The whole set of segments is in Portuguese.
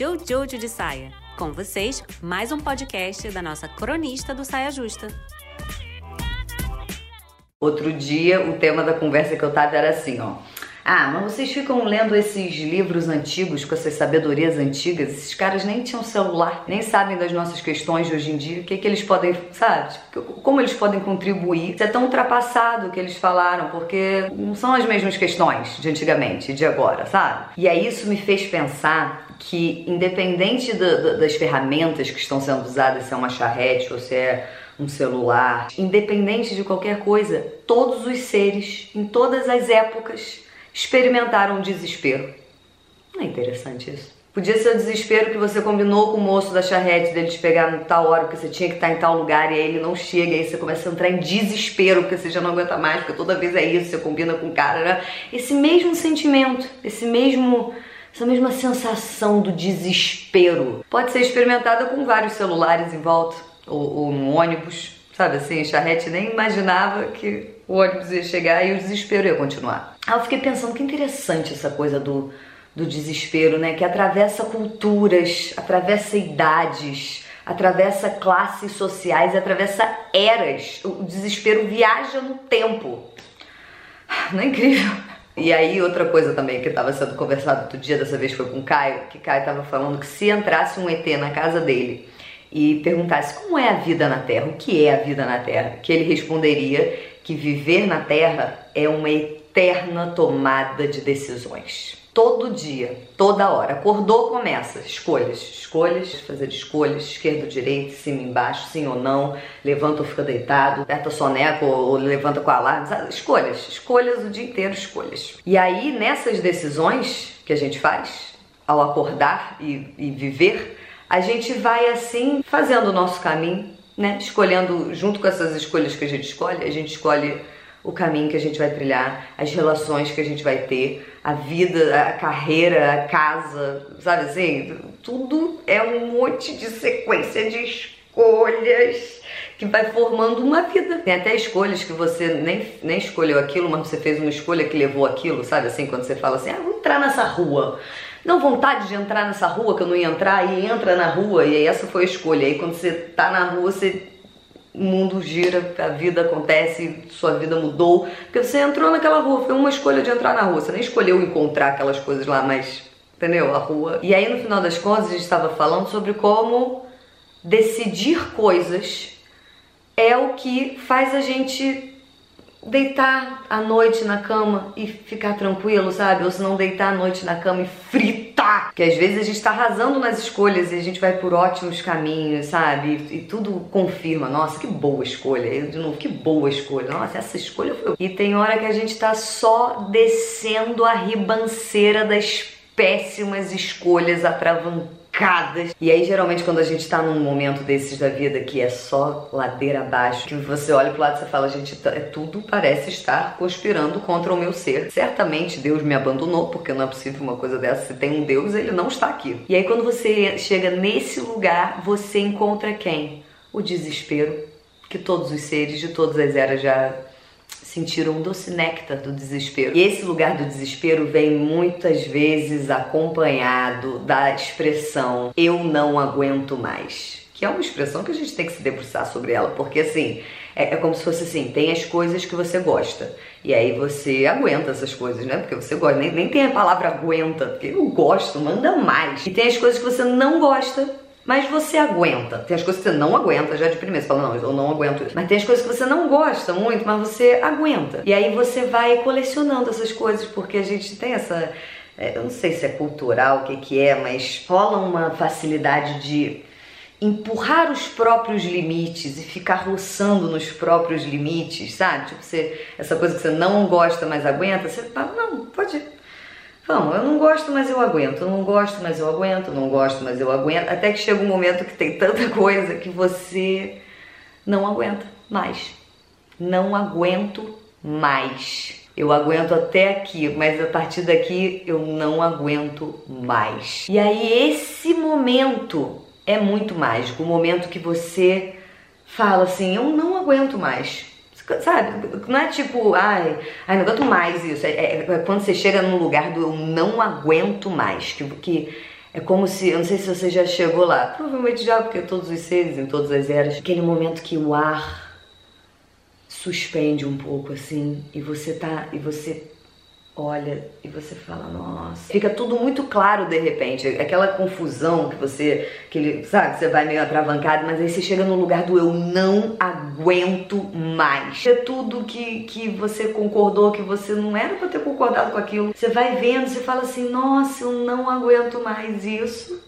Jojo de Saia. Com vocês, mais um podcast da nossa cronista do Saia Justa. Outro dia, o tema da conversa que eu tava era assim, ó. Ah, mas vocês ficam lendo esses livros antigos com essas sabedorias antigas? Esses caras nem tinham celular, nem sabem das nossas questões de hoje em dia. O que, que eles podem, sabe? Como eles podem contribuir? Isso é tão ultrapassado o que eles falaram, porque não são as mesmas questões de antigamente e de agora, sabe? E aí isso me fez pensar que, independente do, do, das ferramentas que estão sendo usadas, se é uma charrete ou se é um celular, independente de qualquer coisa, todos os seres, em todas as épocas, experimentaram desespero. Não é interessante isso? Podia ser o desespero que você combinou com o moço da charrete dele te pegar em tal hora porque você tinha que estar em tal lugar e aí ele não chega, e aí você começa a entrar em desespero porque você já não aguenta mais, porque toda vez é isso, você combina com o cara, né? Esse mesmo sentimento, esse mesmo essa mesma sensação do desespero pode ser experimentada com vários celulares em volta ou, ou no ônibus, sabe assim, charrete nem imaginava que o ônibus ia chegar e o desespero ia continuar. Aí eu fiquei pensando que interessante essa coisa do, do desespero, né? Que atravessa culturas, atravessa idades, atravessa classes sociais, atravessa eras. O desespero viaja no tempo. Não é incrível? E aí, outra coisa também que estava sendo conversado outro dia, dessa vez foi com o Caio, que Caio estava falando que se entrasse um ET na casa dele e perguntasse como é a vida na Terra, o que é a vida na Terra, que ele responderia que viver na Terra é uma eterna tomada de decisões. Todo dia, toda hora. Acordou, começa. Escolhas, escolhas, fazer escolhas, esquerda, direita, cima, embaixo, sim ou não, levanta ou fica deitado, aperta soneca ou, levanta com alarme. Escolhas, escolhas o dia inteiro, escolhas. E aí, nessas decisões que a gente faz, ao acordar e, e viver, a gente vai assim fazendo o nosso caminho, né? Escolhendo, junto com essas escolhas que a gente escolhe, a gente escolhe o caminho que a gente vai trilhar, as relações que a gente vai ter, a vida, a carreira, a casa, sabe assim? Tudo é um monte de sequência de escolhas que vai formando uma vida. Tem até escolhas que você nem, nem escolheu aquilo, mas você fez uma escolha que levou aquilo, sabe assim? Quando você fala assim, ah, vou entrar nessa rua não vontade de entrar nessa rua que eu não ia entrar e entra na rua e aí essa foi a escolha. Aí quando você tá na rua, você o mundo gira, a vida acontece, sua vida mudou, porque você entrou naquela rua, foi uma escolha de entrar na rua, você nem escolheu encontrar aquelas coisas lá, mas entendeu? A rua. E aí no final das contas a gente estava falando sobre como decidir coisas é o que faz a gente deitar à noite na cama e ficar tranquilo, sabe? Ou se não deitar à noite na cama e fritar. Que às vezes a gente tá arrasando nas escolhas e a gente vai por ótimos caminhos, sabe? E, e tudo confirma, nossa, que boa escolha. Eu, de novo, que boa escolha. Nossa, essa escolha foi. E tem hora que a gente tá só descendo a ribanceira das péssimas escolhas e aí, geralmente, quando a gente tá num momento desses da vida que é só ladeira abaixo, que você olha pro lado e fala, gente, é tudo parece estar conspirando contra o meu ser. Certamente Deus me abandonou, porque não é possível uma coisa dessa. Se tem um Deus, ele não está aqui. E aí, quando você chega nesse lugar, você encontra quem? O desespero que todos os seres de todas as eras já sentiram um doce néctar do desespero. E esse lugar do desespero vem muitas vezes acompanhado da expressão eu não aguento mais. Que é uma expressão que a gente tem que se debruçar sobre ela, porque assim, é, é como se fosse assim: tem as coisas que você gosta, e aí você aguenta essas coisas, né? Porque você gosta, nem, nem tem a palavra aguenta, porque eu gosto, manda mais. E tem as coisas que você não gosta, mas você aguenta. Tem as coisas que você não aguenta já de primeira. Você fala, não, eu não aguento isso. Mas tem as coisas que você não gosta muito, mas você aguenta. E aí você vai colecionando essas coisas, porque a gente tem essa. É, eu não sei se é cultural, o que, que é, mas rola uma facilidade de empurrar os próprios limites e ficar roçando nos próprios limites, sabe? Tipo, você, essa coisa que você não gosta, mas aguenta, você fala, não, pode ir Vamos, eu não gosto, mas eu aguento, não gosto, mas eu aguento, não gosto, mas eu aguento, até que chega um momento que tem tanta coisa que você não aguenta mais. Não aguento mais. Eu aguento até aqui, mas a partir daqui eu não aguento mais. E aí esse momento é muito mágico, o momento que você fala assim, eu não aguento mais. Sabe? Não é tipo, ai, ai não aguento mais isso. É, é, é, quando você chega num lugar do eu não aguento mais. Que, que É como se, eu não sei se você já chegou lá, provavelmente já, porque todos os seres, em todas as eras, aquele momento que o ar suspende um pouco assim, e você tá, e você olha e você fala, nossa. Fica tudo muito claro de repente. Aquela confusão que você, aquele, sabe, você vai meio atravancado, mas aí você chega no lugar do eu não aguento mais. É tudo que, que você concordou, que você não era pra ter concordado com aquilo. Você vai vendo, você fala assim, nossa, eu não aguento mais isso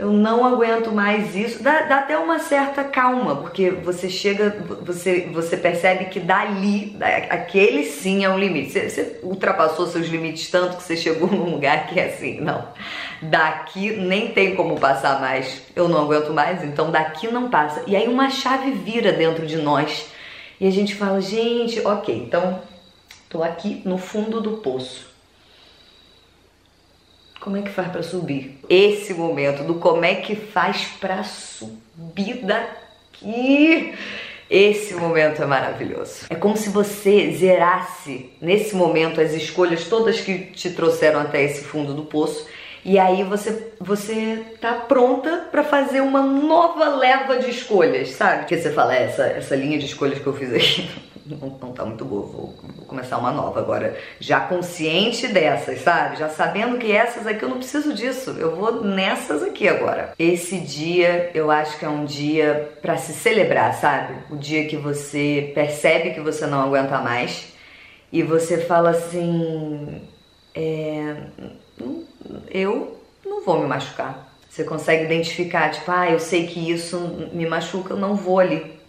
eu não aguento mais isso. Dá, dá, até uma certa calma, porque você chega, você, você percebe que dali, aquele sim é um limite. Você, você ultrapassou seus limites tanto que você chegou num lugar que é assim, não, daqui nem tem como passar mais. Eu não aguento mais, então daqui não passa. E aí uma chave vira dentro de nós e a gente fala, gente, ok, então tô aqui no fundo do poço como é que faz para subir? Esse momento do como é que faz para subir daqui. Esse momento é maravilhoso. É como se você zerasse nesse momento as escolhas todas que te trouxeram até esse fundo do poço e aí você você tá pronta para fazer uma nova leva de escolhas, sabe? Que você fala, é, essa essa linha de escolhas que eu fiz aqui não, tá muito boa, vou, vou, começar uma nova agora. Já consciente dessas, sabe? Já sabendo que essas aqui eu não preciso disso, eu vou nessas aqui agora. Esse dia eu acho que é um dia para se celebrar, sabe? O dia que você percebe que você não aguenta mais e você fala assim: é, eu não vou me machucar. Você consegue identificar, tipo, ah, eu sei que isso me machuca, eu não vou ali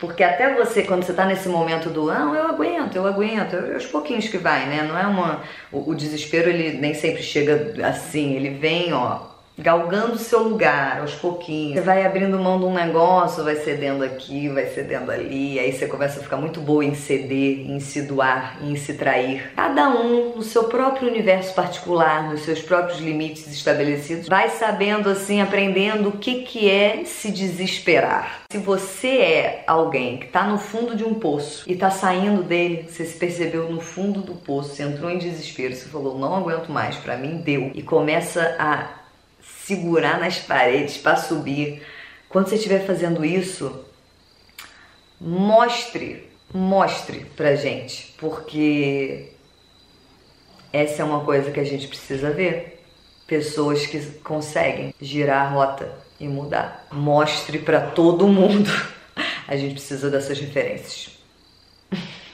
porque até você, quando você tá nesse momento do, não, eu aguento, eu aguento, é aos pouquinhos que vai, né? Não é uma. O, o desespero, ele nem sempre chega assim, ele vem, ó, galgando seu lugar aos pouquinhos. Você vai abrindo mão de um negócio, vai cedendo aqui, vai cedendo ali, aí você começa a ficar muito boa em ceder, em se doar, em se trair. Cada um no seu próprio universo particular, nos seus próprios limites estabelecidos, vai sabendo assim, aprendendo o que que é se desesperar. Se você é alguém que está no fundo de um poço e está saindo dele, você se percebeu no fundo do poço, você entrou em desespero, você falou não aguento mais, para mim deu e começa a segurar nas paredes para subir. Quando você estiver fazendo isso, mostre, mostre pra gente, porque essa é uma coisa que a gente precisa ver. Pessoas que conseguem girar a rota e mudar. Mostre para todo mundo. A gente precisa dessas referências.